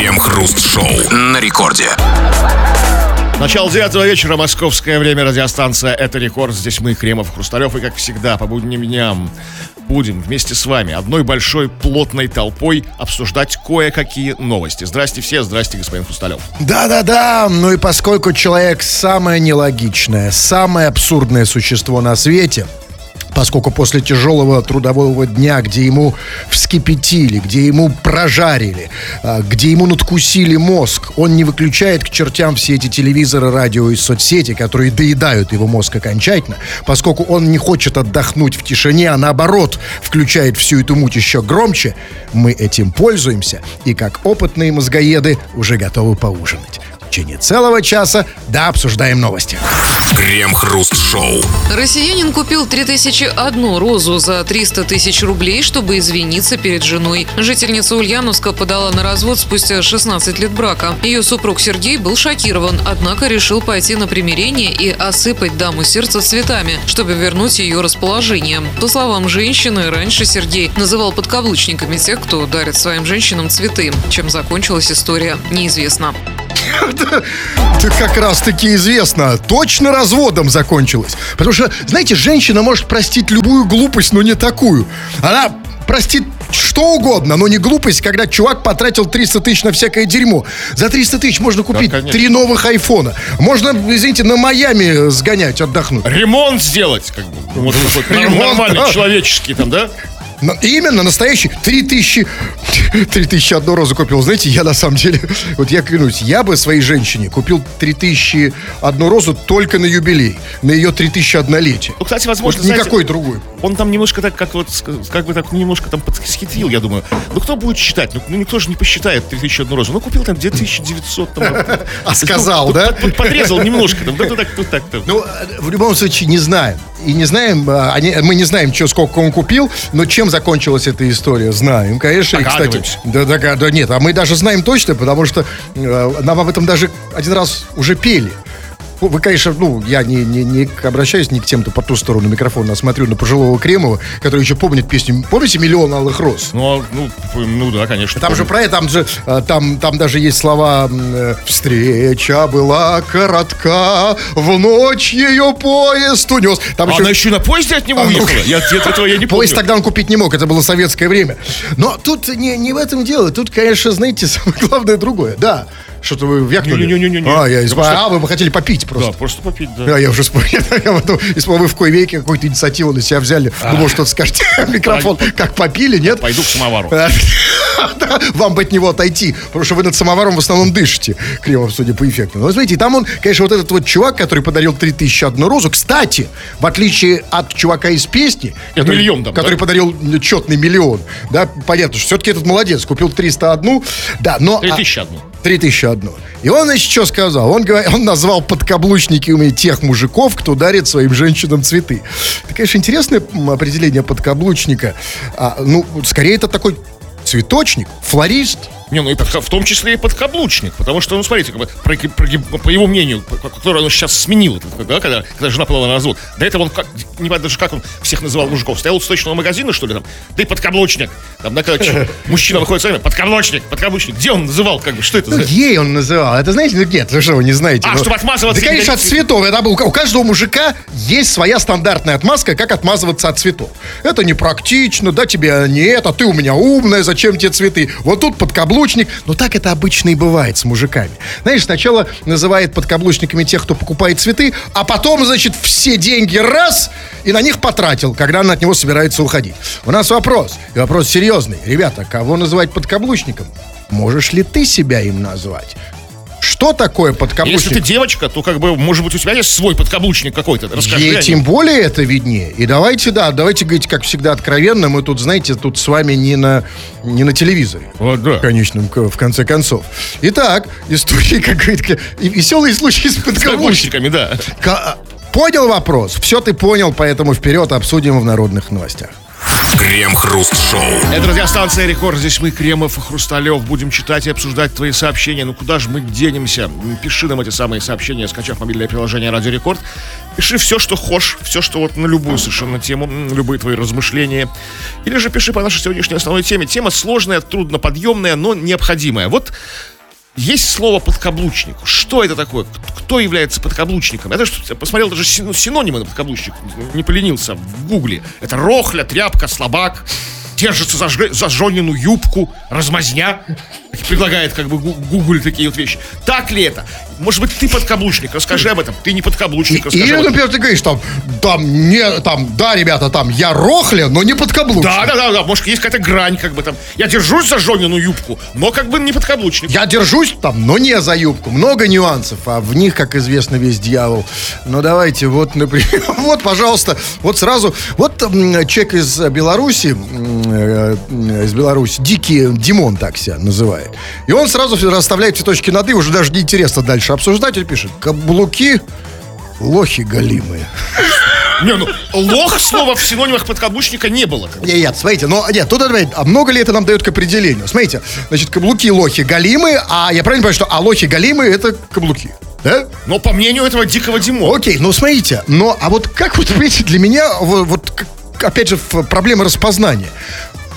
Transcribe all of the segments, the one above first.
Крем-хруст-шоу на рекорде. Начало девятого вечера, московское время, радиостанция «Это рекорд». Здесь мы, Кремов, Хрусталев, и, как всегда, по будним дням будем вместе с вами одной большой плотной толпой обсуждать кое-какие новости. Здрасте все, здрасте, господин Хрусталев. Да-да-да, ну и поскольку человек самое нелогичное, самое абсурдное существо на свете – поскольку после тяжелого трудового дня, где ему вскипятили, где ему прожарили, а, где ему надкусили мозг, он не выключает к чертям все эти телевизоры, радио и соцсети, которые доедают его мозг окончательно, поскольку он не хочет отдохнуть в тишине, а наоборот включает всю эту муть еще громче, мы этим пользуемся и как опытные мозгоеды уже готовы поужинать. В течение целого часа, да, обсуждаем новости. Крем-хруст-шоу. Россиянин купил 3001 розу за 300 тысяч рублей, чтобы извиниться перед женой. Жительница Ульяновска подала на развод спустя 16 лет брака. Ее супруг Сергей был шокирован, однако решил пойти на примирение и осыпать даму сердца цветами, чтобы вернуть ее расположение. По словам женщины, раньше Сергей называл подкаблучниками тех, кто дарит своим женщинам цветы. Чем закончилась история, неизвестно. Это как раз-таки известно. Точно разводом закончилось. Потому что, знаете, женщина может простить любую глупость, но не такую. Она простит что угодно, но не глупость, когда чувак потратил 300 тысяч на всякое дерьмо. За 300 тысяч можно купить да, три новых айфона. Можно, извините, на Майами сгонять, отдохнуть. Ремонт сделать, как бы. Вот, Ремонт, нормальный, да. человеческий там, да? Именно настоящий. Три тысячи... Три тысячи одну розу купил. Знаете, я на самом деле... Вот я клянусь, я бы своей женщине купил три тысячи одну розу только на юбилей. На ее три тысячи однолетие. Ну, кстати, возможно, вот знаете, никакой другой. Он там немножко так, как вот, как бы так немножко там подсхитрил, я думаю. Ну, кто будет считать? Ну, ну никто же не посчитает три тысячи одну розу. Ну, купил там 2900. Там, а сказал, да? Подрезал немножко. Там, да, так, так, Ну, в любом случае, не знаем. И не знаем, а, мы не знаем, что, сколько он купил, но чем закончилась эта история, знаем, конечно. И, кстати, да, да, да, нет, а мы даже знаем точно, потому что э, нам об этом даже один раз уже пели. Ну, вы, конечно, ну, я не, не, не обращаюсь не к тем, кто по ту сторону микрофона, а смотрю на пожилого Кремова, который еще помнит песню. Помните «Миллион алых роз»? Ну, а, ну, ну да, конечно. Там помню. же про это, там же, а, там, там даже есть слова э, «Встреча была коротка, в ночь ее поезд унес». Там а еще... она еще на поезде от него а, уехала? Ну, я, этого я не помню. Поезд тогда он купить не мог, это было советское время. Но тут не, не в этом дело, тут, конечно, знаете, самое главное другое. Да, что-то вы вякнули? Не-не-не. А, я исп... а, вы бы хотели попить просто. Да, просто попить, да. Да, я уже вспомнил. Я потом, если вы в кое веке какую-то инициативу на себя взяли, а. думал, что-то скажете микрофон, как попили, нет? Пойду к самовару. Вам бы от него отойти, потому что вы над самоваром в основном дышите, Кремов, судя по эффекту. Но смотрите, там он, конечно, вот этот вот чувак, который подарил 3001 розу, кстати, в отличие от чувака из песни, который, миллион там, который да? подарил четный миллион, да, понятно, что все-таки этот молодец, купил 301, да, но... 3001. 3001. И он, значит, что сказал? Он, он назвал подкаблучниками тех мужиков, кто дарит своим женщинам цветы. Это, конечно, интересное определение подкаблучника. А, ну, скорее, это такой цветочник, флорист – не, ну и в том числе и подкаблучник. Потому что, ну, смотрите, как бы, про, про, по его мнению, которое он сейчас сменил, да, когда, когда жена подала на развод, до этого он, как, не знаю даже как он всех называл мужиков, стоял у сточного магазина, что ли, там, ты подкаблучник. Там, да, когда мужчина выходит с вами, подкаблучник, подкаблучник. Где он называл, как бы, что это ну, за... ей он называл. Это знаете, ну, нет, вы что, вы не знаете. А, ну, чтобы отмазываться. Да, конечно, от цветов. Это, у, у каждого мужика есть своя стандартная отмазка, как отмазываться от цветов. Это непрактично, да, тебе не это, ты у меня умная, зачем тебе цветы? Вот тут подкаблучник. Но так это обычно и бывает с мужиками. Знаешь, сначала называет подкаблучниками тех, кто покупает цветы, а потом, значит, все деньги раз и на них потратил, когда он от него собирается уходить. У нас вопрос, и вопрос серьезный. Ребята, кого называть подкаблучником? Можешь ли ты себя им назвать? Что такое подкаблучник? Если ты девочка, то как бы, может быть, у тебя есть свой подкаблучник какой-то. Расскажи. Ей тем более это виднее. И давайте, да, давайте говорить, как всегда, откровенно. Мы тут, знаете, тут с вами не на, не на телевизоре. Вот, да. В конечном, в конце концов. Итак, истории, как говорит, веселые случаи с подкаблучниками. да. Понял вопрос? Все ты понял, поэтому вперед обсудим в народных новостях. Крем-хруст-шоу. Это радиостанция «Рекорд». Здесь мы, Кремов и Хрусталев, будем читать и обсуждать твои сообщения. Ну куда же мы денемся? Пиши нам эти самые сообщения, скачав мобильное приложение «Радио Рекорд». Пиши все, что хочешь, все, что вот на любую совершенно тему, любые твои размышления. Или же пиши по нашей сегодняшней основной теме. Тема сложная, трудноподъемная, но необходимая. Вот есть слово подкаблучник. Что это такое? Кто является подкаблучником? Я даже посмотрел даже ну, синонимы на подкаблучник. Не поленился в гугле. Это рохля, тряпка, слабак держится за, за жонину юбку, размазня. Предлагает как бы Google такие вот вещи. Так ли это? Может быть, ты подкаблучник, расскажи об этом. Ты не подкаблучник, расскажи Или, например, ты говоришь, там, там, не, там, да, ребята, там, я рохля, но не подкаблучник. Да, да, да, да, может, есть какая-то грань, как бы там. Я держусь за Жонину юбку, но как бы не подкаблучник. Я держусь там, но не за юбку. Много нюансов, а в них, как известно, весь дьявол. Ну, давайте, вот, например, вот, пожалуйста, вот сразу, вот человек из Беларуси, э, из Беларуси, Дикий Димон так себя называет. И он сразу расставляет цветочки над «и», уже даже неинтересно дальше дальше обсуждать, он пишет, каблуки лохи галимые. Не, ну, лох слова в синонимах подкаблучника не было. Нет, нет, смотрите, но нет, тут а много ли это нам дает к определению? Смотрите, значит, каблуки лохи галимы, а я правильно понимаю, что а лохи галимы это каблуки? Да? Но по мнению этого дикого Димона. Окей, ну смотрите, но а вот как вот, видите, для меня вот, вот опять же проблема распознания.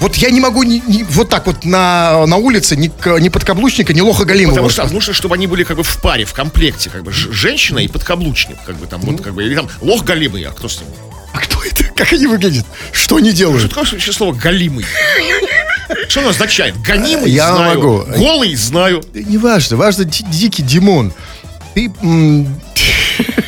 Вот я не могу ни, ни, вот так вот на, на улице ни, ни подкаблучника, ни лоха Галимова. Потому что нужно, чтобы они были как бы в паре, в комплекте, как бы женщина и подкаблучник, как бы там, вот как бы, или там лох Галимый, а кто с ним? А кто это? Как они выглядят? Что они делают? Что такое слово «галимый»? Что оно означает? Гонимый Я знаю. могу. Голый знаю. Не важно. Важно дикий Димон. Ты...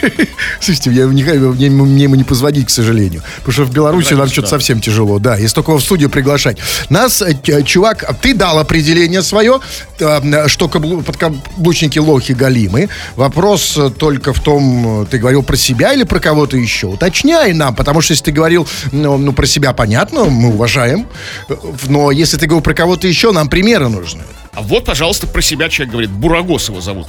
Слушайте, я не, мне, мне ему не позвонить, к сожалению. Потому что в Беларуси нам что-то совсем тяжело. Да, если только в студию приглашать. Нас, э, чувак, ты дал определение свое, э, что подкаблучники лохи галимы. Вопрос э, только в том, ты говорил про себя или про кого-то еще. Уточняй нам, потому что если ты говорил ну, ну про себя, понятно, мы уважаем. Но если ты говорил про кого-то еще, нам примеры нужны. А вот, пожалуйста, про себя человек говорит. Бурагос его зовут.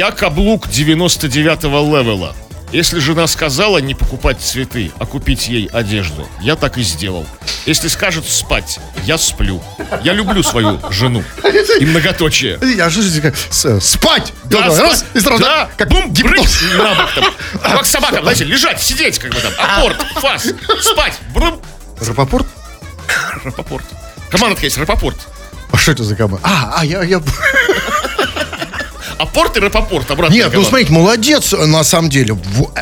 Я каблук 99-го левела. Если жена сказала не покупать цветы, а купить ей одежду, я так и сделал. Если скажет спать, я сплю. Я люблю свою жену. И многоточие. Я же спать! Да, раз, и сразу, да, как бум, гипноз. На бок там. Как собака, знаете, лежать, сидеть, как бы там. Апорт, фас, спать, брум. Рапопорт? Рапопорт. Команда есть, Рапопорт. А что это за команда? А, а, я, я... Апорт и Рапопорт, обратно. Нет, ну смотрите, молодец, на самом деле.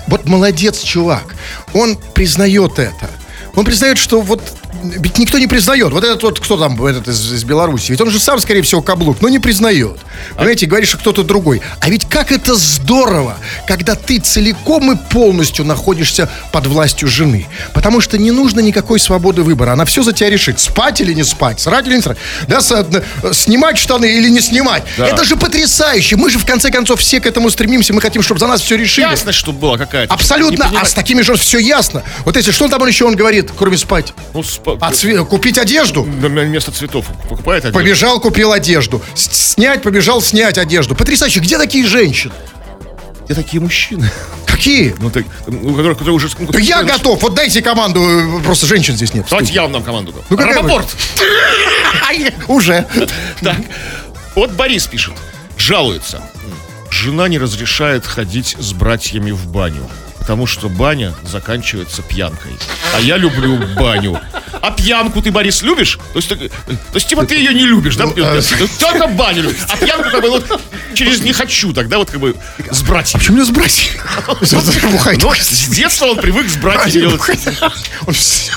Вот молодец чувак. Он признает это. Он признает, что вот ведь никто не признает. Вот этот вот, кто там, этот из, из Беларуси, ведь он же сам, скорее всего, каблук, но не признает. Понимаете, говоришь, что кто-то другой. А ведь как это здорово, когда ты целиком и полностью находишься под властью жены. Потому что не нужно никакой свободы выбора. Она все за тебя решит. Спать или не спать, срать или не срать. Да, с, э, снимать штаны или не снимать. Да. Это же потрясающе. Мы же, в конце концов, все к этому стремимся. Мы хотим, чтобы за нас все решили. Ясно, что была какая-то. Абсолютно. А с такими же все ясно. Вот если, что там еще он говорит, кроме спать? Ну, сп а цве... купить одежду? Вместо цветов покупает одежду. Побежал, купил одежду. Снять, побежал снять одежду. Потрясающе. Где такие женщины? Где такие мужчины? Какие? Ну, так, ну, которые, которые уже... Ну, да я готов. Вот дайте команду. Э, просто женщин здесь нет. Давайте я вам дам команду. Ну, Рапопорт. Уже. Так. Вот Борис пишет. Жалуется. Жена не разрешает ходить с братьями в баню потому что баня заканчивается пьянкой. А я люблю баню. А пьянку ты, Борис, любишь? То есть, то есть типа ты ее не любишь, да? Ну, а... Только баню любишь. А пьянку как бы вот через не хочу тогда вот как бы с братьями. А почему не с братьями? Ну, с детства он привык с братьями делать. Он все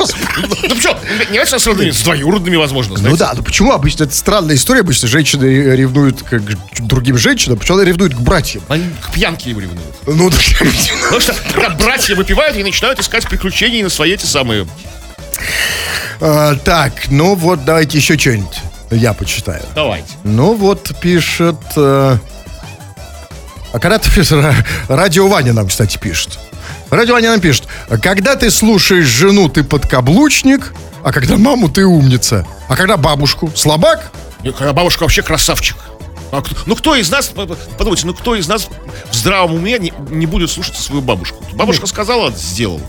Ну что, не с родными, с двоюродными, возможно. Ну да, ну почему обычно, это странная история, обычно женщины ревнуют к другим женщинам, почему она ревнует к братьям? Они к пьянке его ревнуют. Ну, Потому что когда братья выпивают и начинают искать приключений на свои эти самые. А, так, ну вот давайте еще что-нибудь я почитаю. Давайте. Ну вот пишет... Э, а когда ты радио Ваня нам, кстати, пишет. Радио Ваня нам пишет. Когда ты слушаешь жену, ты подкаблучник, а когда маму, ты умница. А когда бабушку, слабак? Когда бабушка вообще красавчик. А кто, ну кто из нас, подумайте, ну кто из нас в здравом уме не, не будет слушать свою бабушку? Бабушка сказала, сделал.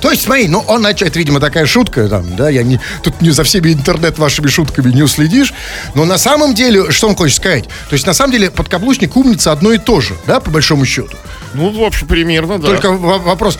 То есть, смотри, ну, он, это, видимо, такая шутка, там, да, я не, тут не за всеми интернет вашими шутками не уследишь, но на самом деле, что он хочет сказать? То есть, на самом деле, подкаблучник умница одно и то же, да, по большому счету? Ну, в общем, примерно, да. Только вопрос,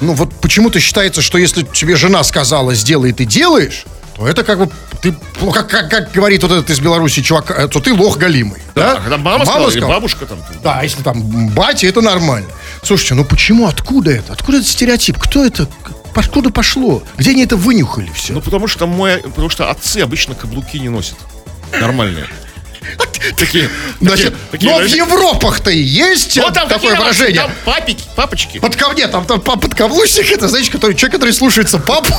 ну, вот почему-то считается, что если тебе жена сказала, сделай, ты делаешь, то это как бы ты, ну, как, как, как говорит вот этот из Беларуси чувак, э, то ты лох галимый. Да? А когда мама, сказала, или бабушка там. Да, если там батя, это нормально. Слушайте, ну почему, откуда это? Откуда этот стереотип? Кто это? Откуда пошло? Где они это вынюхали все? Ну, потому что, мой, потому что отцы обычно каблуки не носят. Нормальные. Такие, Значит, такие, но в Европах-то и есть вот там такое выражение. Там папики, папочки. Под ковне, там, там подкаблучник, это, знаете, который, человек, который слушается папу.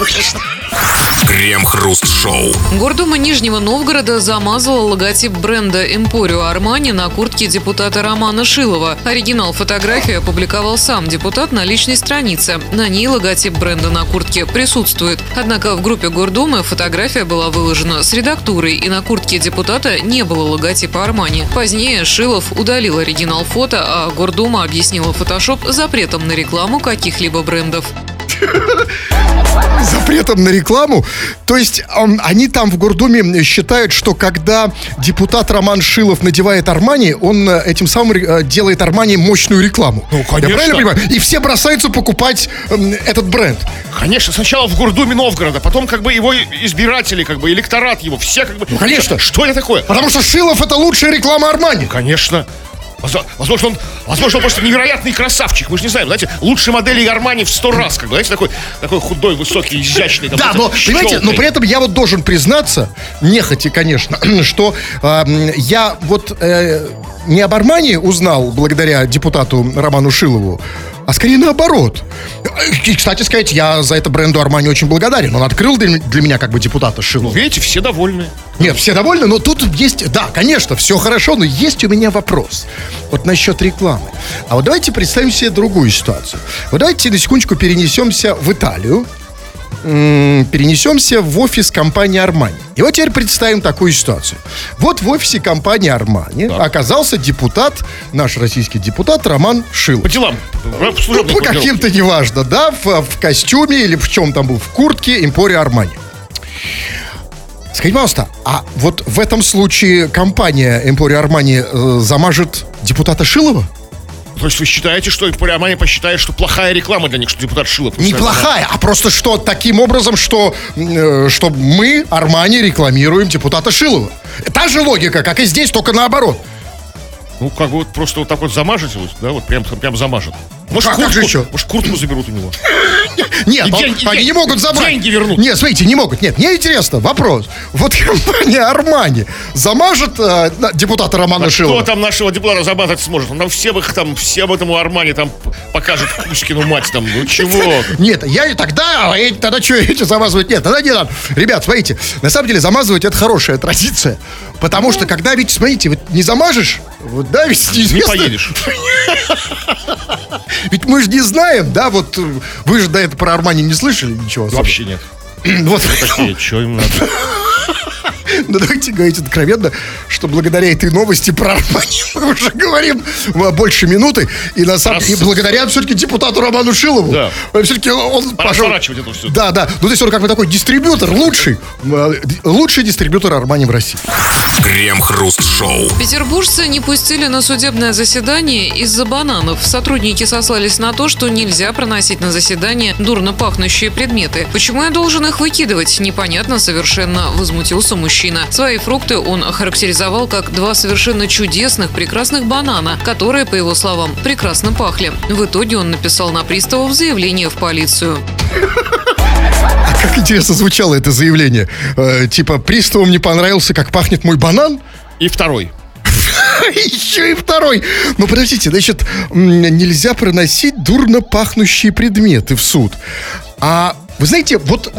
Крем-хруст-шоу. Гордума Нижнего Новгорода замазала логотип бренда Эмпорио Армани на куртке депутата Романа Шилова. Оригинал фотографии опубликовал сам депутат на личной странице. На ней логотип бренда на куртке присутствует. Однако в группе Гордумы фотография была выложена с редактурой, и на куртке депутата не было логотипа Армани. Позднее Шилов удалил оригинал фото, а Гордума объяснила фотошоп запретом на рекламу каких-либо брендов запретом на рекламу. То есть он, они там в Гордуме считают, что когда депутат Роман Шилов надевает Армани, он э, этим самым э, делает Армани мощную рекламу. Ну, конечно. Я правильно понимаю? И все бросаются покупать этот бренд. Конечно, сначала в Гордуме Новгорода, потом как бы его избиратели, как бы электорат его, все как бы... Ну, конечно. Что это такое? Потому что Шилов это лучшая реклама Армани. Конечно. Возможно, он, возможно, он просто невероятный красавчик. Мы же не знаем, знаете, лучшие модели Армани в сто раз, как знаете, такой, такой худой, высокий, изящный. Да, но, понимаете, но при этом я вот должен признаться, нехотя, конечно, что э, я вот э, не об Армани узнал благодаря депутату Роману Шилову, а скорее наоборот. И, кстати сказать, я за это бренду Армани очень благодарен. Он открыл для, для меня как бы депутата Шилова. Ну, видите, все довольны. Нет, все довольны, но тут есть, да, конечно, все хорошо, но есть у меня вопрос. Вот насчет рекламы. А вот давайте представим себе другую ситуацию. Вот давайте на секундочку перенесемся в Италию перенесемся в офис компании Армани. И вот теперь представим такую ситуацию. Вот в офисе компании Армани так. оказался депутат, наш российский депутат Роман Шил. По делам. Ну, по каким-то неважно, да, в, в костюме или в чем там был, в куртке Эмпория Армани. Скажите, пожалуйста, а вот в этом случае компания Эмпория Армани э, замажет депутата Шилова? То есть вы считаете, что Армани посчитает, что плохая реклама для них, что депутат Шилов? Не плохая, а просто что таким образом, что, э, что мы, Армани, рекламируем депутата Шилова. Та же логика, как и здесь, только наоборот. Ну, как бы вот просто вот так вот замажете, вот, да, вот прям, прям замажет. Может, как, куртку, как же еще? Может, куртку заберут у него? Нет, он, деньги, они не могут забрать. Деньги вернут. Нет, смотрите, не могут. Нет, мне интересно, вопрос. Вот компания Армани замажет э, депутата Романа а Шилова? Кто там нашего депутата замазать сможет? Он там все их там, всем этому Армани там покажет Кузькину мать там. Ну чего? Нет, я тогда, а тогда что, эти замазывать? Нет, тогда не надо. Ребят, смотрите, на самом деле замазывать это хорошая традиция. Потому что когда ведь, смотрите, вот не замажешь, вот да, ведь неизвестно. Не поедешь. Ведь мы же не знаем, да, вот вы же до этого про Армани не слышали ничего особо. Вообще нет. Вот что им надо? Ну, давайте говорить откровенно, что благодаря этой новости про Армани мы уже говорим больше минуты. И на самом деле, благодаря все-таки депутату Роману Шилову. Да. Все-таки он пошел... это все. Да, да. Ну, то есть он как бы такой дистрибьютор, лучший. Э, лучший дистрибьютор Армани в России. Крем-хруст-шоу. Петербуржцы не пустили на судебное заседание из-за бананов. Сотрудники сослались на то, что нельзя проносить на заседание дурно пахнущие предметы. Почему я должен их выкидывать? Непонятно совершенно, возмутился мужчина мужчина. Свои фрукты он охарактеризовал как два совершенно чудесных, прекрасных банана, которые, по его словам, прекрасно пахли. В итоге он написал на приставов заявление в полицию. А как интересно звучало это заявление. Э, типа, приставам не понравился, как пахнет мой банан? И второй. Еще и второй. Ну, подождите, значит, нельзя проносить дурно пахнущие предметы в суд. А вы знаете, вот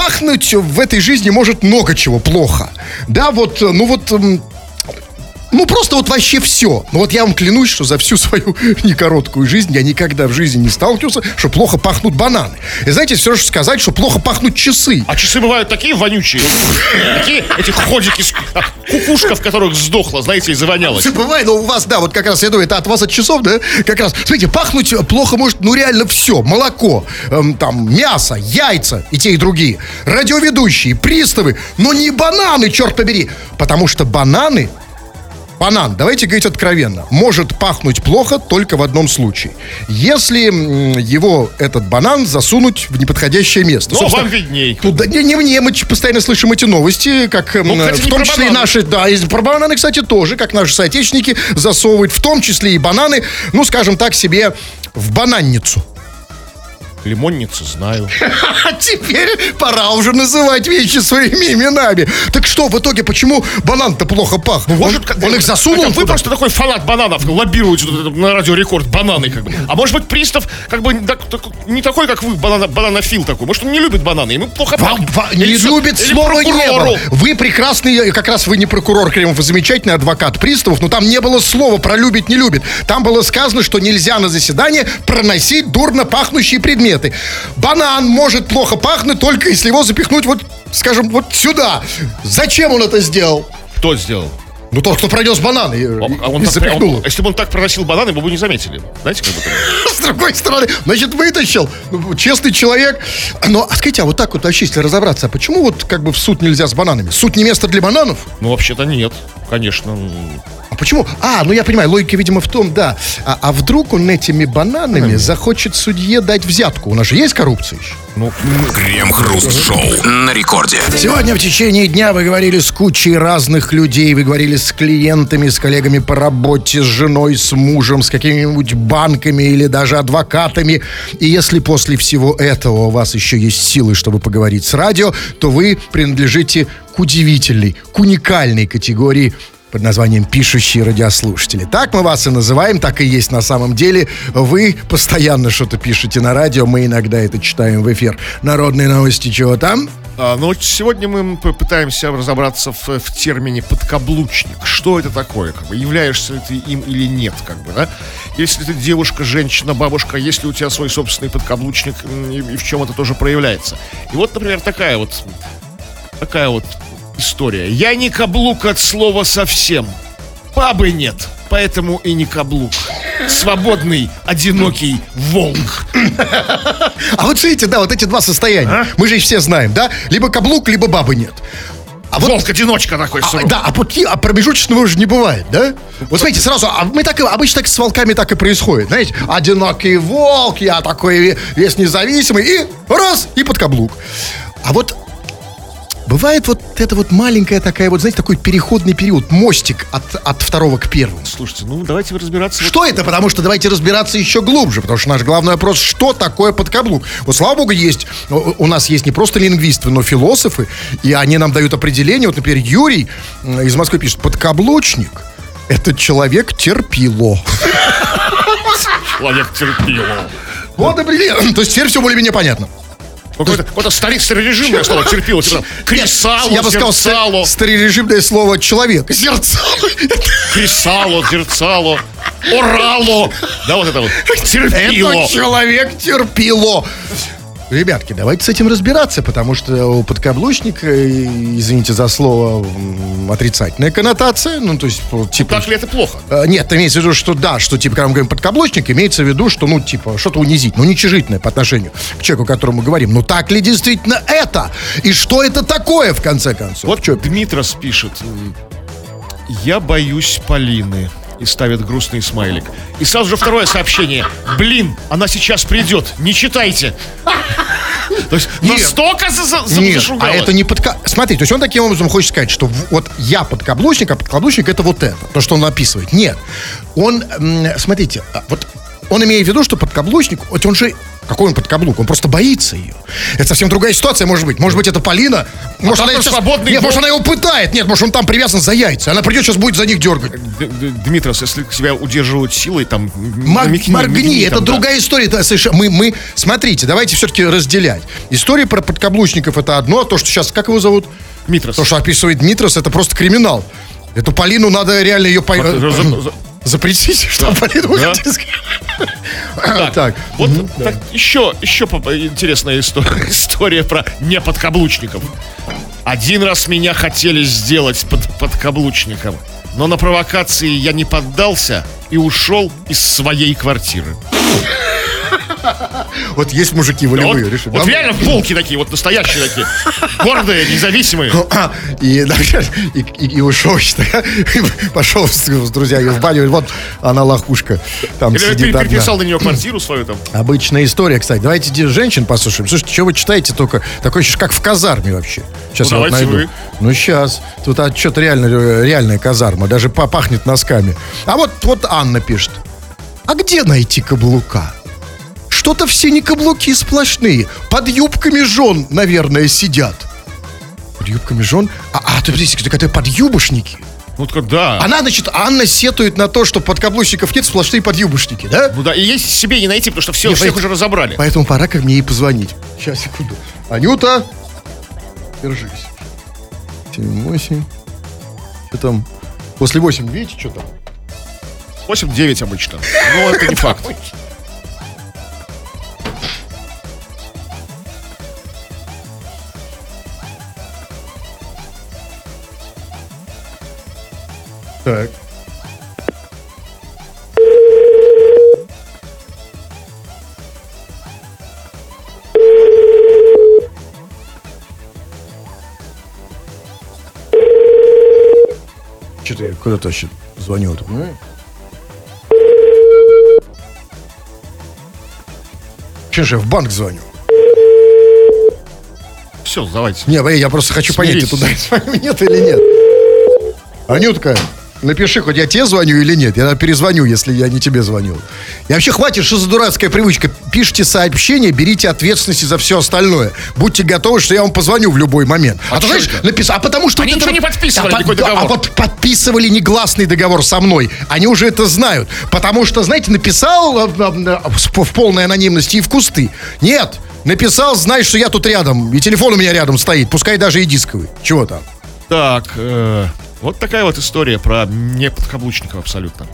пахнуть в этой жизни может много чего плохо. Да, вот, ну вот ну, просто вот вообще все. Ну, вот я вам клянусь, что за всю свою некороткую жизнь я никогда в жизни не сталкивался, что плохо пахнут бананы. И знаете, все же сказать, что плохо пахнут часы. А часы бывают такие вонючие. Такие, эти ходики, кукушка, в которых сдохла, знаете, и завонялась. Бывает, но у вас, да, вот как раз, я думаю, это от вас от часов, да, как раз. Смотрите, пахнуть плохо может, ну, реально все. Молоко, эм, там, мясо, яйца и те, и другие. Радиоведущие, приставы, но не бананы, черт побери. Потому что бананы банан, давайте говорить откровенно, может пахнуть плохо только в одном случае. Если его, этот банан, засунуть в неподходящее место. Ну, Собственно, вам видней. Туда, не, не мне, мы постоянно слышим эти новости, как Ну, кстати, в том числе и наши, да, и про бананы, кстати, тоже, как наши соотечественники засовывают, в том числе и бананы, ну, скажем так, себе в бананницу. Лимонницу знаю. А теперь пора уже называть вещи своими именами. Так что, в итоге, почему банан-то плохо пах? он, Может, как- он их засунул это Вы просто такой фанат бананов, лоббируете тут это на радио рекорд бананы, как бы. А может быть, пристав, как бы, так- так- не такой, как вы, банана, бананофил такой. Может, он не любит бананы, ему плохо Вам- пахнет. не Или любит или слова не было. Вы прекрасный, как раз вы не прокурор Кремов, вы замечательный адвокат приставов, но там не было слова про любит, не любит. Там было сказано, что нельзя на заседание проносить дурно пахнущие предметы. Банан может плохо пахнуть, только если его запихнуть вот, скажем, вот сюда. Зачем он это сделал? Кто сделал? Ну, тот, кто пронес банан и, А и он так- он- если бы он так проносил бананы, вы бы не заметили. Знаете, как бы? С другой стороны, значит, вытащил. Ну, честный человек. Но, а скажите, а вот так вот вообще, если разобраться, а почему вот как бы в суд нельзя с бананами? Суд не место для бананов? Ну, вообще-то нет, конечно. А почему? А, ну я понимаю, логика, видимо, в том, да. А, а вдруг он этими бананами захочет судье дать взятку? У нас же есть коррупция еще. Ну, Крем-хруст-шоу на рекорде. Сегодня в течение дня вы говорили с кучей разных людей. Вы говорили с клиентами, с коллегами по работе, с женой, с мужем, с какими-нибудь банками или даже адвокатами. И если после всего этого у вас еще есть силы, чтобы поговорить с радио, то вы принадлежите к удивительной, к уникальной категории под названием «Пишущие радиослушатели». Так мы вас и называем, так и есть на самом деле. Вы постоянно что-то пишете на радио, мы иногда это читаем в эфир. Народные новости, чего там? А, ну, сегодня мы пытаемся разобраться в, в термине подкаблучник. Что это такое? Как бы, являешься ли ты им или нет, как бы, да? Если ты девушка, женщина, бабушка, есть ли у тебя свой собственный подкаблучник и, и в чем это тоже проявляется? И вот, например, такая вот такая вот история. Я не каблук от слова совсем. Бабы нет, поэтому и не каблук. Свободный, одинокий волк. А вот смотрите, да, вот эти два состояния. Мы же их все знаем, да? Либо каблук, либо бабы нет. А вот Волк-одиночка такой. А, да, а, пути, а промежуточного же не бывает, да? Вот смотрите, сразу, а мы так обычно так с волками так и происходит, знаете, одинокий волк, я такой весь независимый, и раз, и под каблук. А вот бывает вот это вот маленькая такая вот, знаете, такой переходный период, мостик от, от второго к первому. Слушайте, ну давайте разбираться. Что это? Потому что давайте разбираться еще глубже, потому что наш главный вопрос, что такое подкаблук? Вот, слава богу, есть, у нас есть не просто лингвисты, но философы, и они нам дают определение. Вот, например, Юрий м, из Москвы пишет, подкаблучник – это человек терпило. Человек терпило. Вот определение. То есть теперь все более-менее понятно. Какое-то, какое-то стари, старорежимное слово терпило. Типа, кресало, Я бы сказал, зерцало, ста- старорежимное слово «человек». Зерцало. кресало, зерцало, орало. Да, вот это вот. Терпило. Это человек терпило. Ребятки, давайте с этим разбираться, потому что у подкаблучника, э, извините за слово, отрицательная коннотация. Ну, то есть, ну, типа... Так ли это плохо? э, Нет, имеется в виду, что да, что типа, когда мы говорим подкаблучник, имеется в виду, что, ну, типа, что-то унизить, ну, уничижительное по отношению к человеку, о котором мы говорим. Ну, так ли действительно это? И что это такое, в конце концов? Вот что Дмитрос пишет. Я боюсь Полины. И ставит грустный смайлик. И сразу же второе сообщение. Блин, она сейчас придет. Не читайте. То есть Нет. настолько за- за- Нет, а это не подка... Смотри, то есть он таким образом хочет сказать, что вот я подкаблучник, а подкаблучник это вот это, то, что он описывает. Нет. Он, смотрите, а, вот он имеет в виду, что подкаблучник, он же, какой он подкаблук, он просто боится ее. Это совсем другая ситуация, может быть. Может быть, это Полина. Может, там она он сейчас- свободный Нет, может, она его пытает. Нет, может, он там привязан за яйца. Она придет, сейчас будет за них дергать. Дмитрос, если себя удерживают силой, там... Маг- намекни- моргни, намекни это там, да. другая история. Это совершенно- мы, мы, смотрите, давайте все-таки разделять. История про подкаблучников это одно, а то, что сейчас, как его зовут? Дмитрос. То, что описывает Дмитрос, это просто криминал. Эту Полину надо реально ее по... За- за- за- запретить, что Полину Да. Так, Так, вот так, еще, еще поп- интересная история, история про неподкаблучников. Один раз меня хотели сделать под подкаблучником, но на провокации я не поддался и ушел из своей квартиры. Вот есть мужики Вот, волевые, решили. вот реально волки такие, вот настоящие такие. Гордые, независимые. А, И, и, и, и ушел, считай, пошел с, с друзьями в баню, вот она лохушка там Или сидит переписал на нее квартиру свою там. Обычная история, кстати. Давайте женщин послушаем. Слушайте, что вы читаете только? Такое ощущение, как в казарме вообще. Сейчас Ну, я вот найду. вы. Ну, сейчас. Тут а, что-то реально, э, реальная казарма. Даже попахнет носками. А вот, вот Анна пишет. А где найти каблука? Что-то все не каблуки сплошные. Под юбками жен, наверное, сидят. Под юбками жен? А, а ты подождите, так это подъюбошники. Ну, так да. Она, значит, Анна сетует на то, что подкаблучников нет, сплошные подъюбошники, да? Ну да, и есть себе не найти, потому что все, Не, всех поэтому- уже разобрали. Поэтому пора как мне ей позвонить. Сейчас, секунду. Анюта, держись. 7, 8. Что там? После 8, видите, что там? 8-9 обычно. Но это не факт. Так. Что-то я куда-то щас звоню, ты понимаешь? Че же я в банк звоню? Все, давайте. Не, я просто хочу понять, ты Смиритесь. туда звоню, нет или нет. Анютка, напиши, хоть я тебе звоню или нет. Я перезвоню, если я не тебе звонил. И вообще хватит, что за дурацкая привычка. Пишите сообщение, берите ответственность за все остальное. Будьте готовы, что я вам позвоню в любой момент. А, то, чё знаешь, это? написал, а потому что... Они вот ничего это не подписывали, а, никакой под- договор. А вот подписывали негласный договор со мной. Они уже это знают. Потому что, знаете, написал э, э, э, в в полной анонимности и в кусты. Нет, написал, знаешь, что я тут рядом, и телефон у меня рядом стоит, пускай даже и дисковый. Чего там? Так, э, вот такая вот история про неподкаблучников абсолютно.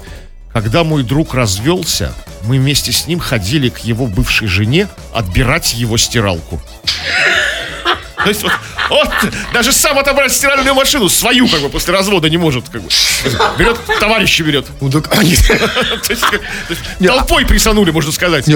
Когда мой друг развелся, мы вместе с ним ходили к его бывшей жене отбирать его стиралку. То есть вот, вот даже сам отобрать стиральную машину, свою как бы после развода не может. Как бы. Берет, товарища берет. Ну, так они- есть толпой присанули, можно сказать.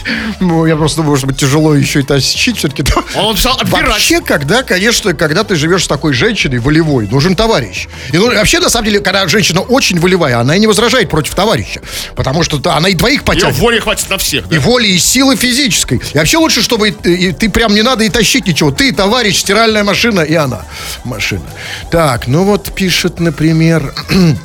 Думаете? Ну, я просто, может быть, тяжело еще и тащить все-таки. Он написал отбирать. Вообще, когда, конечно, когда ты живешь с такой женщиной волевой, нужен товарищ. И ну, вообще, на самом деле, когда женщина очень волевая, она и не возражает против товарища. Потому что она и двоих Ее потянет. воли хватит на всех. да. И воли, и силы физической. И вообще лучше, чтобы и, ты- и ты прям не надо и тащить ничего. Ты, товарищ, стиральная машина, и она машина. Так, ну вот пишет, например...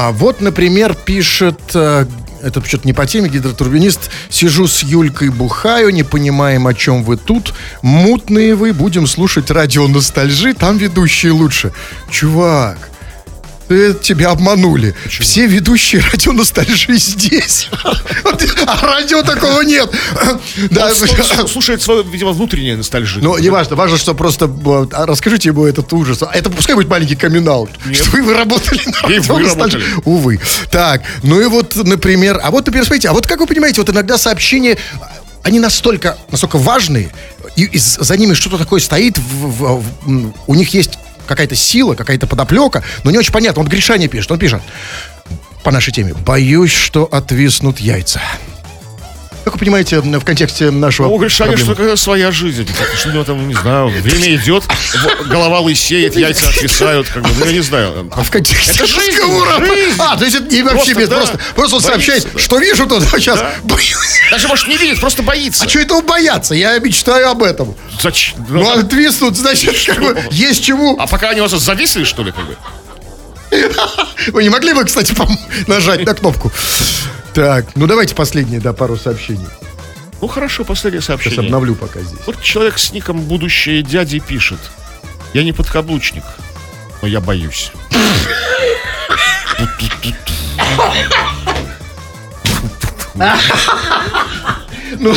А вот, например, пишет... э, это что-то не по теме, гидротурбинист. Сижу с Юлькой, бухаю, не понимаем, о чем вы тут. Мутные вы, будем слушать радио ностальжи, там ведущие лучше. Чувак, ты- тебя обманули. Все ведущие радио ностальжи здесь. А радио такого нет. Да, слушает свое, видимо, внутреннее ностальжи. ну, не важно, важно, что просто э, а расскажите ему этот ужас. А Это пускай будет маленький камин. Что вы работали на радио. Увы. Так, ну и вот, например, а вот, например, смотрите, а вот как вы понимаете, вот иногда сообщения, они настолько, настолько важные, и, и за ними что-то такое стоит, в- в- в- у них есть какая-то сила, какая-то подоплека, но не очень понятно. Вот Гришаня пишет, он пишет по нашей теме. Боюсь, что отвиснут яйца. Как вы понимаете, в контексте нашего Ну, Гришаня проблемы? что своя жизнь. Что у него там, не знаю, время идет, голова лысеет, яйца отвисают, как бы, ну, я не знаю. А в контексте Это жизнь, разговора. жизнь. А, то есть это не вообще Просто, без, да. просто, просто он сообщает, да. что вижу тут сейчас. Да. Боюсь. Даже, может, не видит, просто боится. А что этого бояться? Я мечтаю об этом. Зачем? Ну, Ну, отвиснут, значит, как бы, есть чему. А пока они у вас зависли, что ли, как бы? Вы не могли бы, кстати, нажать на кнопку? Так, ну давайте последние, да, пару сообщений. Ну, хорошо, последнее Сейчас сообщение. обновлю пока здесь. Вот человек с ником «Будущее дяди» пишет. Я не подкаблучник, но я боюсь. Ну,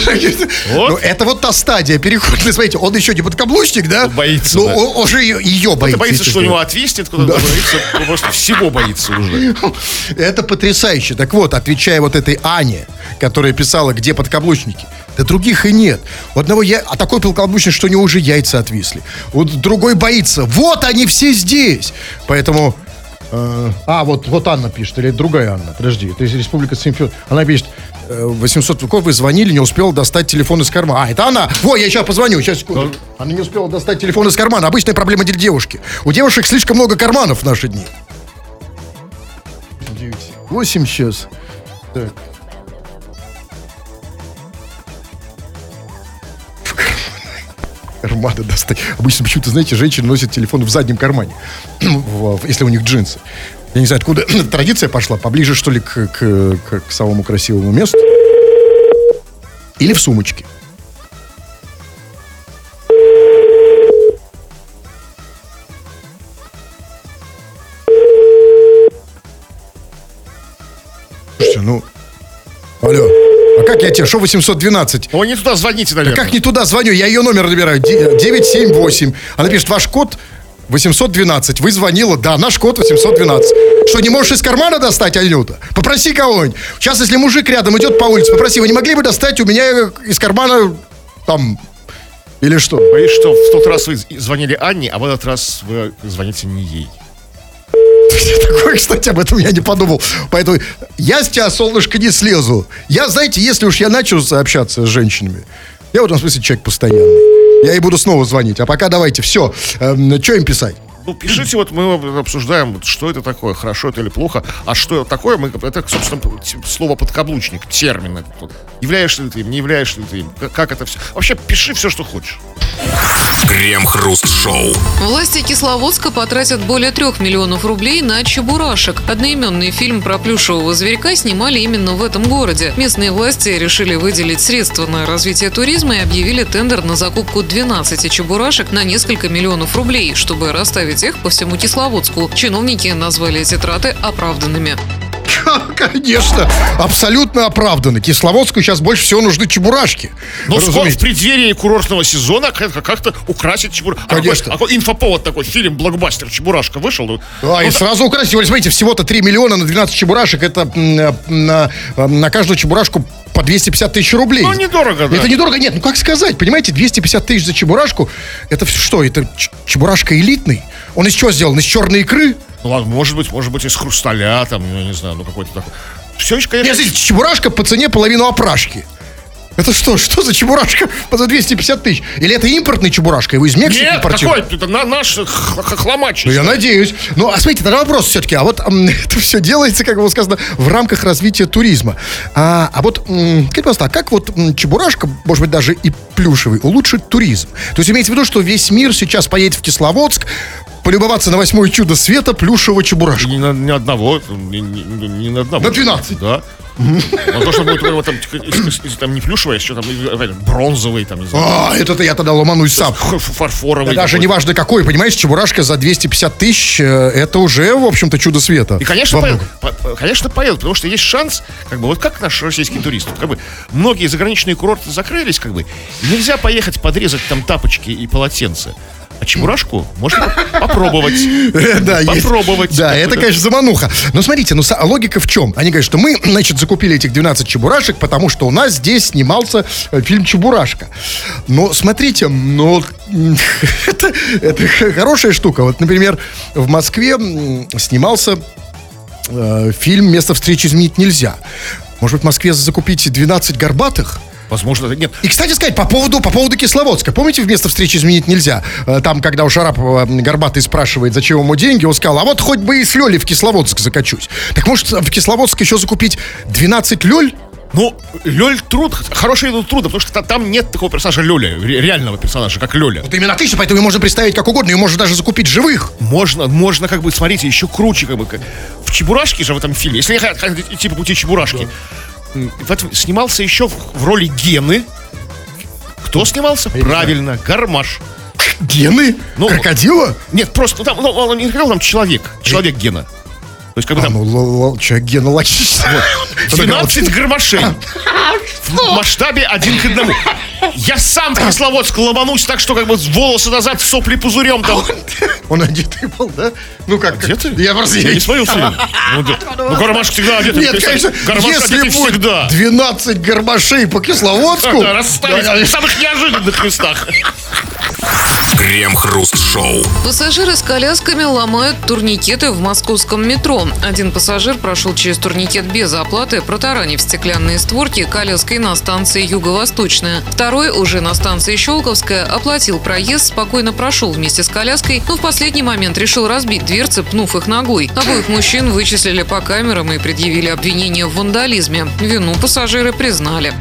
Вот. ну, это вот та стадия перехода. Смотрите, он еще не подкаблучник, да? Он боится, Ну, да. он, он же ее, ее боится. Ты боится, что у него отвиснет, куда-то боится, ну, просто всего боится уже. Это потрясающе. Так вот, отвечая вот этой Ане, которая писала, где подкаблучники, да других и нет. У одного я, а такой подкаблучник, что у него уже яйца отвисли. Вот другой боится. Вот они все здесь. Поэтому А, вот, вот Анна пишет, или другая Анна, подожди, это из Республика Симферополь. Она пишет, э, 800 веков вы звонили, не успела достать телефон из кармана. А, это она! Во, я сейчас позвоню, сейчас, секунду. Она не успела достать телефон из кармана. Обычная проблема для девушки. У девушек слишком много карманов в наши дни. 9, 8 сейчас. Так. Карманы достать. Обычно почему-то, знаете, женщины носят телефон в заднем кармане, если у них джинсы. Я не знаю, откуда традиция пошла, поближе, что ли, к, к- к- к самому красивому месту. Или в сумочке. Тебе? Что 812? О, не туда звоните, Да наверное. как не туда звоню? Я ее номер набираю. Де- 978. Она пишет, ваш код 812. Вы звонила. Да, наш код 812. Что, не можешь из кармана достать, Анюта? Попроси кого-нибудь. Сейчас, если мужик рядом идет по улице, попроси, вы не могли бы достать у меня из кармана там... Или что? Боюсь, что в тот раз вы звонили Анне, а в этот раз вы звоните не ей. Такое, кстати, об этом я не подумал. Поэтому я с тебя, солнышко, не слезу. Я, знаете, если уж я начал общаться с женщинами, я в этом смысле человек постоянный. Я ей буду снова звонить. А пока давайте, все. что им писать? Ну, пишите, вот мы обсуждаем, вот что это такое, хорошо это или плохо. А что такое, мы, это, собственно, слово подкаблучник, термин. этот. Являешься ли ты им, не являешься ли ты им, как, как это все. Вообще, пиши все, что хочешь. Крем-хруст-шоу. Власти Кисловодска потратят более трех миллионов рублей на чебурашек. Одноименный фильм про плюшевого зверька снимали именно в этом городе. Местные власти решили выделить средства на развитие туризма и объявили тендер на закупку 12 чебурашек на несколько миллионов рублей, чтобы расставить их по всему Кисловодску. Чиновники назвали эти траты оправданными. Конечно, абсолютно оправданно. Кисловодску сейчас больше всего нужны чебурашки. Но в преддверии курортного сезона как- как-то украсить чебурашку. Конечно. А какой, какой инфоповод такой, фильм «Блокбастер» Чебурашка вышел. ну, А, и ну, сразу украсить. Вот смотрите, всего-то 3 миллиона на 12 чебурашек. Это э, на, э, на каждую чебурашку по 250 тысяч рублей. Ну, недорого, да. Это недорого, нет, ну как сказать, понимаете, 250 тысяч за чебурашку, это что, это чебурашка элитный? Он из чего сделан? Из черной икры? Ну ладно, может быть, может быть, из хрусталя, там, я не знаю, ну какой-то такой. Все, конечно, Нет, смотрите, чебурашка по цене половину опрашки. Это что? Что за чебурашка за 250 тысяч? Или это импортный чебурашка? Его из Мексики Нет, какой? Это на, наш хохломач. Ну, я надеюсь. Ну, а смотрите, тогда вопрос все-таки. А вот это все делается, как было сказано, в рамках развития туризма. А, а вот, скажите, пожалуйста, а как вот чебурашка, может быть, даже и плюшевый, улучшит туризм? То есть имеется в виду, что весь мир сейчас поедет в Кисловодск, полюбоваться на восьмое чудо света плюшевого чебурашка. Ни на, ни одного, ни, ни- ни- на одного. На 12. Да. Но то, что будет вот там, если там не плюшевый, а еще там э, бронзовый, там, не знаю, А, это-то я тогда ломанусь сам. фарфоровый. Да даже какой-то. не важно какой, понимаешь, чебурашка за 250 тысяч, э, это уже, в общем-то, чудо света. И, конечно, поедут, по- конечно, поедут, потому что есть шанс, как бы, вот как наш российский турист, вот как бы, многие заграничные курорты закрылись, как бы, нельзя поехать подрезать там тапочки и полотенца. А чебурашку можно по- попробовать. Да. Попробовать. Да, это, конечно, замануха. Но смотрите, ну логика в чем? Они говорят, что мы, значит, закупили этих 12 чебурашек, потому что у нас здесь снимался э, фильм «Чебурашка». Но смотрите, ну, это, это хорошая штука. Вот, например, в Москве снимался э, фильм «Место встречи изменить нельзя». Может быть, в Москве закупить 12 горбатых? Возможно, нет. И, кстати сказать, по поводу, по поводу Кисловодска. Помните, вместо встречи изменить нельзя? Э, Там, когда у Шарапова Горбатый спрашивает, зачем ему деньги, он сказал, а вот хоть бы и с Лёли в Кисловодск закачусь. Так может, в Кисловодск еще закупить 12 Лёль? Ну, Лёль труд, хороший ну, трудно, потому что та- там нет такого персонажа Лёля, ре- реального персонажа, как Лёля. Вот именно отлично, поэтому ее можно представить как угодно, ее можно даже закупить живых. Можно, можно, как бы, смотрите, еще круче, как бы, как- в Чебурашке же в этом фильме, если я хотел идти по пути Чебурашки, этом снимался еще в, в роли Гены. Кто снимался? Правильно, Гармаш. Гены? Ну, Крокодила? Нет, просто, там, ну, он не сказал, там человек, человек Гена. То есть, как бы А, там ну, человек Гена логично. Вот. 12 гармошей. В масштабе один к одному. Я сам в Кисловодск ломанусь так, что как бы волосы назад, сопли пузырем там. Он одетый был, да? Ну как? Одетый? Я просто... Я не смотрел фильм. Ну, да. Ну, всегда одет. Нет, конечно, Гармаш если одетый будет всегда. 12 горбашей по Кисловодску... Да, расставить в самых неожиданных местах. Крем-хруст-шоу. Пассажиры с колясками ломают турникеты в московском метро. Один пассажир прошел через турникет без оплаты, протаранив стеклянные створки коляской на станции Юго-Восточная. Второй, уже на станции Щелковская, оплатил проезд, спокойно прошел вместе с коляской, но в последний момент решил разбить дверцы, пнув их ногой. Обоих мужчин вычислили по камерам и предъявили обвинение в вандализме. Вину пассажиры признали.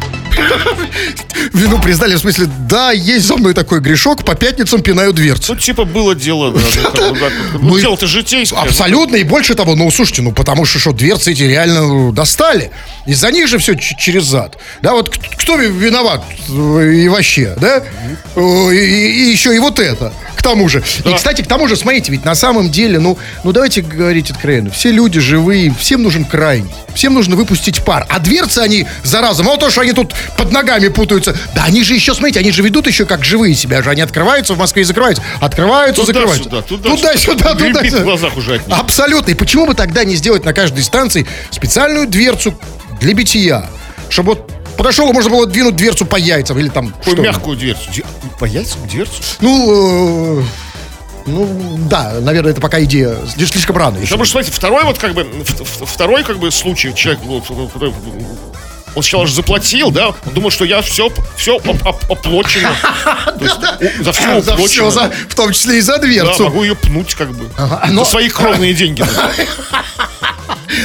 Вину признали, в смысле, да, есть за мной такой грешок, по пятницам пинаю дверцу. Ну, типа, было дело, да, ну, и- дело-то житейское. Абсолютно, и больше того, ну, слушайте, ну, потому что, что дверцы эти реально достали. Из-за них же все через зад. Да, вот кто ви- виноват э, и вообще, да? Э, И, и еще и вот это, к тому же. И, кстати, к тому же, смотрите, ведь на самом деле, ну, ну, давайте говорить откровенно, все люди живые, всем нужен крайний, всем нужно выпустить пар. А дверцы они, зараза, мало того, что они тут под ногами путаются, да они же еще, смотрите, они же ведут еще как живые себя же, они открываются в Москве и закрываются, открываются, закрываются. Туда-сюда, туда-сюда, туда-сюда. Рябит туда-сюда. в глазах уже от них. Абсолютно. И почему бы тогда не сделать на каждой станции специальную дверцу для битья? Чтобы вот подошел, и можно было двинуть дверцу по яйцам или там что? мягкую дверцу. По яйцам дверцу? Ну, э, ну, да, наверное, это пока идея слишком рано еще. Потому что, смотрите, второй вот как бы, второй как бы случай, человек, он сначала же заплатил, да, он думал, что я все, все. То есть, у- за все за- в том числе и за Да, дверцу. могу ее пнуть как бы. За свои кровные деньги.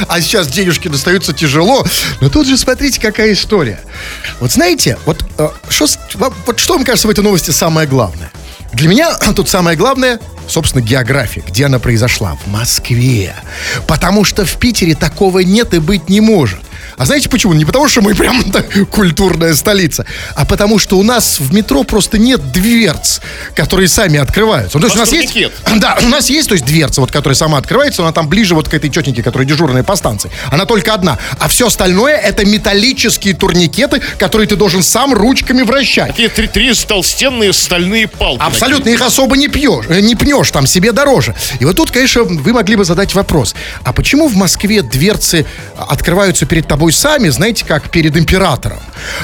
А сейчас денежки достаются тяжело. Но тут же смотрите, какая история. Вот знаете, вот, э, вам- вот что, мне кажется, в этой новости самое главное? Для меня тут самое главное, собственно, география, где она произошла. В Москве. Потому что в Питере такого нет и быть не может. А знаете почему? Не потому, что мы прям так, культурная столица, а потому что у нас в метро просто нет дверц, которые сами открываются. Ну, то есть у нас есть... Да, у нас есть, то есть дверца, вот, которая сама открывается, она там ближе вот к этой тетеньке, которая дежурная по станции. Она только одна. А все остальное это металлические турникеты, которые ты должен сам ручками вращать. Такие три, три толстенные стальные палки. Абсолютно их особо не пьешь, э, не пнешь, там себе дороже. И вот тут, конечно, вы могли бы задать вопрос: а почему в Москве дверцы открываются перед тобой сами, знаете, как перед императором?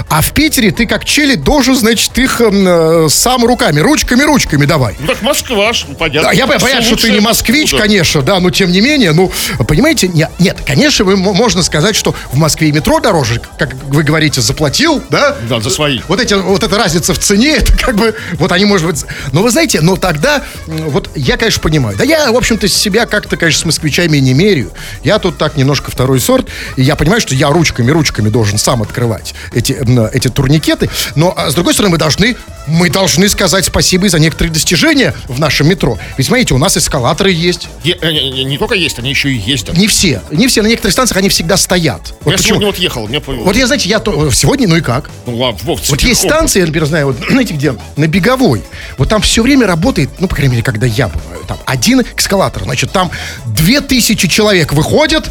А в Питере ты как челядь должен, значит, их эм, э, сам руками, ручками, ручками давай. Ну, как Москва, ну, понятно. Да, я понятно, что ты не москвич, оттуда. конечно, да, но тем не менее, ну, понимаете, не- нет, конечно, вы, можно сказать, что в Москве и метро дороже, как вы говорите, заплатил, да? Да, за свои. Вот, эти, вот эта разница в цене, это как бы, вот они, может быть... Но вы знаете, но тогда, вот я, конечно, понимаю. Да я, в общем-то, себя как-то, конечно, с москвичами не меряю. Я тут так немножко второй сорт, и я понимаю, что я ручками-ручками должен сам открывать эти, эти турникеты. Но, а, с другой стороны, мы должны, мы должны сказать спасибо и за некоторые достижения в нашем метро. Ведь, смотрите, у нас эскалаторы есть. Е- э, не, не- только есть, они еще и ездят. Не все. Не все. На некоторых станциях они всегда стоят. Вот я почему. сегодня вот ехал, мне повезло. Вот я, знаете, я то- сегодня, ну и как? Ну ладно, Вов, Вот есть станции, я, например, знаю, вот, знаете где, на Беговой. Вот там все время работает, ну, по крайней мере, когда я бываю, там один эскалатор. Значит, там две тысячи человек выходят,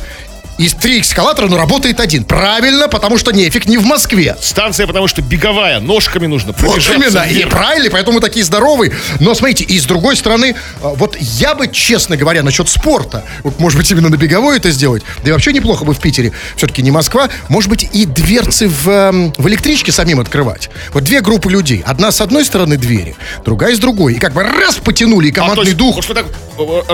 из три эскалатора, но работает один. Правильно, потому что нефиг не в Москве. Станция, потому что беговая, ножками нужно Вот именно, и правильно, поэтому мы такие здоровые. Но смотрите, и с другой стороны, а, вот я бы, честно говоря, насчет спорта, вот, может быть, именно на беговой это сделать, да и вообще неплохо бы в Питере, все-таки не Москва, может быть, и дверцы в, эм, в электричке самим открывать. Вот две группы людей, одна с одной стороны двери, другая с другой, и как бы раз потянули, и А, командный есть, дух. может, вот так э, э, э,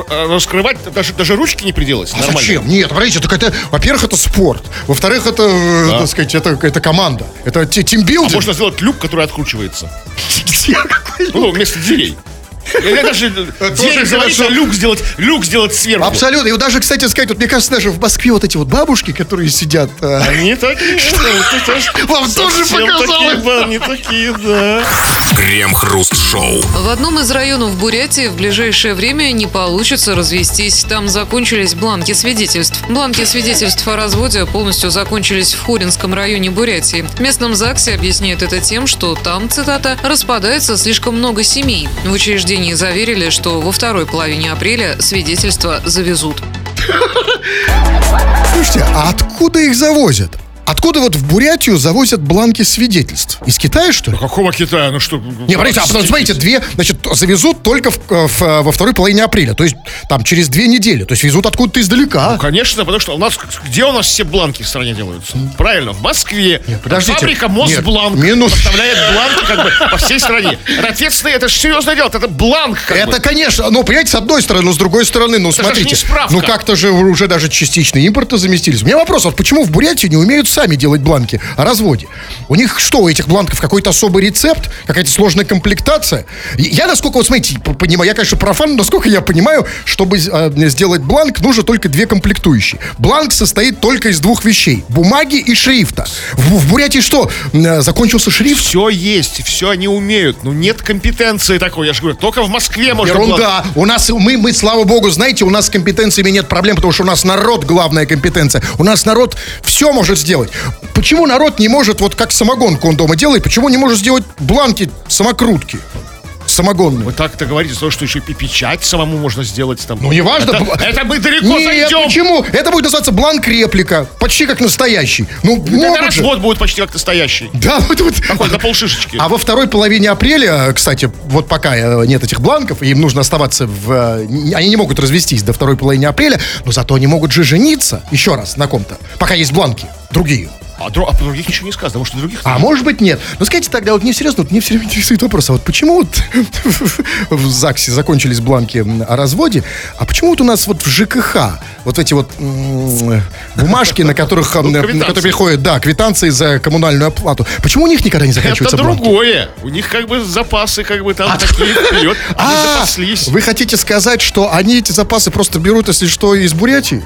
раскрывать даже, даже ручки не приделать? А зачем? Нет, смотрите, так это, во-первых, это спорт. Во-вторых, это, э, так сказать, это, это команда. Это ти- А тимбилдинг. можно сделать люк, который откручивается. Ну, вместо дверей. Я даже дверь а люк сделать, люк сделать сверху. Абсолютно. И вот даже, кстати, сказать, вот мне кажется, даже в Москве вот эти вот бабушки, которые сидят... э, Они такие. Вам тоже показалось? такие, да, Они такие, да. Крем-хруст-шоу. В одном из районов Бурятии в ближайшее время не получится развестись. Там закончились бланки свидетельств. Бланки свидетельств о разводе полностью закончились в Хоринском районе Бурятии. В местном ЗАГСе объясняют это тем, что там, цитата, «распадается слишком много семей». В учреждении заверили, что во второй половине апреля свидетельства завезут. Слушайте, а откуда их завозят? Откуда вот в Бурятию завозят бланки свидетельств? Из Китая, что ли? Какого Китая? Ну что? Не, смотрите, а потом, смотрите, две, значит, завезут только в, в- во второй половине апреля, то есть там через две недели, то есть везут откуда-то издалека. Ну, конечно, потому что у нас где у нас все бланки в стране делаются? Правильно, в Москве. подождите. Фабрика Мосбланк Нет, минут- поставляет бланки как бы по всей стране. Ответственно, это же серьезное дело, это бланк. Это, бы. конечно, ну, понимаете, с одной стороны, но с другой стороны, ну, же смотрите, ну, как-то же уже даже частично импорта заместились. У меня вопрос, вот почему в Бурятии не умеют сами делать бланки о разводе? У них что, у этих бланков какой-то особый рецепт, какая-то сложная комплектация? Я, насколько, вот смотрите, понимаю, я, конечно, профан, но насколько я понимаю, чтобы э, сделать бланк, нужно только две комплектующие. Бланк состоит только из двух вещей, бумаги и шрифта. В, в Бурятии что, э, закончился шрифт? Все есть, все они умеют. Ну нет компетенции такой, я же говорю, только в Москве можно бланк. Ерунда. У нас, мы, мы, слава богу, знаете, у нас с компетенциями нет проблем, потому что у нас народ главная компетенция. У нас народ все может сделать. Почему народ не может, вот как самогонку он дома делает, почему не может сделать бланки самокрутки? Самогонные. Вы так-то говорите, то, что еще и печать самому можно сделать там. Ну, неважно. Это, это мы далеко Нет, зайдем. почему? Это будет называться бланк-реплика. Почти как настоящий. Ну, Это же. развод будет почти как настоящий. Да, вот, вот. Такой, на полшишечки. А во второй половине апреля, кстати, вот пока э, нет этих бланков, им нужно оставаться в... э, Они не могут развестись до второй половины апреля, но зато они могут же жениться еще раз на ком-то, пока есть бланки, другие. А, дру- а других ничего не сказано, может, других А может быть нет. Ну скажите тогда, вот мне серьезно, вот мне все время интересует вопрос, а вот почему вот в ЗАГСе закончились бланки о разводе, а почему вот у нас вот в ЖКХ вот эти вот бумажки, на которых, м, на которые приходят, да, квитанции за коммунальную оплату, почему у них никогда не заканчиваются Это бланки? другое. У них как бы запасы как бы там такие вперед. Они А, запаслись. Вы хотите сказать, что они эти запасы просто берут, если что, из Бурятии?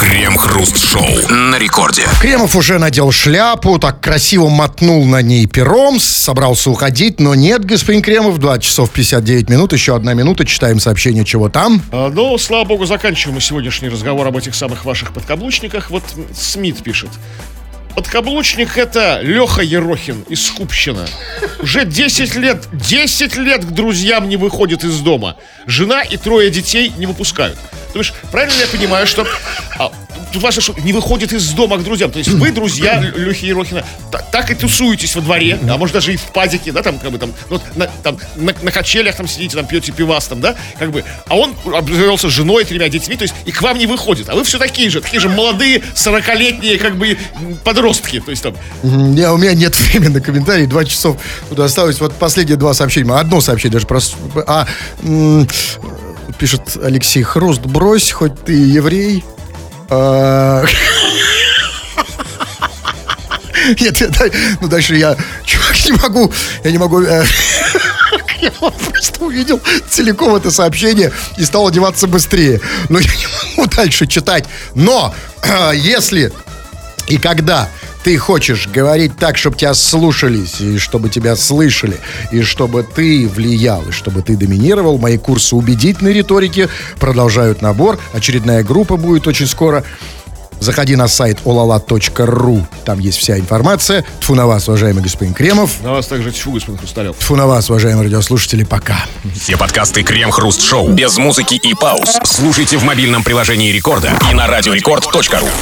Крем-хруст-шоу на рекорде. Кремов уже надел шляпу, так красиво мотнул на ней пером, собрался уходить, но нет, господин Кремов, 2 часов 59 минут, еще одна минута, читаем сообщение, чего там. А, Ну, слава богу, заканчиваем мы сегодняшний разговор об этих самых ваших подкаблучниках. Вот Смит пишет. Подкаблучник это Леха Ерохин из Скупщина. Уже 10 лет, 10 лет к друзьям не выходит из дома. Жена и трое детей не выпускают. То есть, правильно я понимаю, что... а, тут важно, что не выходит из дома к друзьям. То есть вы, друзья Лехи Ерохина, та- так и тусуетесь во дворе, а может даже и в падике, да, там, как бы там, ну, на, там, на, на качелях там сидите, там пьете пивас, там, да, как бы, а он обзавелся женой, тремя детьми, то есть и к вам не выходит, а вы все такие же, такие же молодые, 40-летние, как бы, м, подростки, то есть там, М, Я, у меня нет времени на комментарии, два часов туда осталось. Вот последние два сообщения, одно сообщение даже просто. А, пишет Алексей Хруст, брось, хоть ты еврей. А, Нет, я ну дальше я, чувак, не могу, я не могу. э, Я просто увидел целиком это сообщение и стал одеваться быстрее. Но я не могу дальше читать. Но э, если и когда ты хочешь говорить так, чтобы тебя слушались, и чтобы тебя слышали, и чтобы ты влиял, и чтобы ты доминировал, мои курсы убедительной риторики продолжают набор. Очередная группа будет очень скоро. Заходи на сайт olala.ru, там есть вся информация. Тфу на вас, уважаемый господин Кремов. на вас также тьфу, господин Хрусталев. Тфу на вас, уважаемые радиослушатели, пока. Все подкасты Крем-хруст-шоу без музыки и пауз слушайте в мобильном приложении Рекорда и на радиорекорд.ру.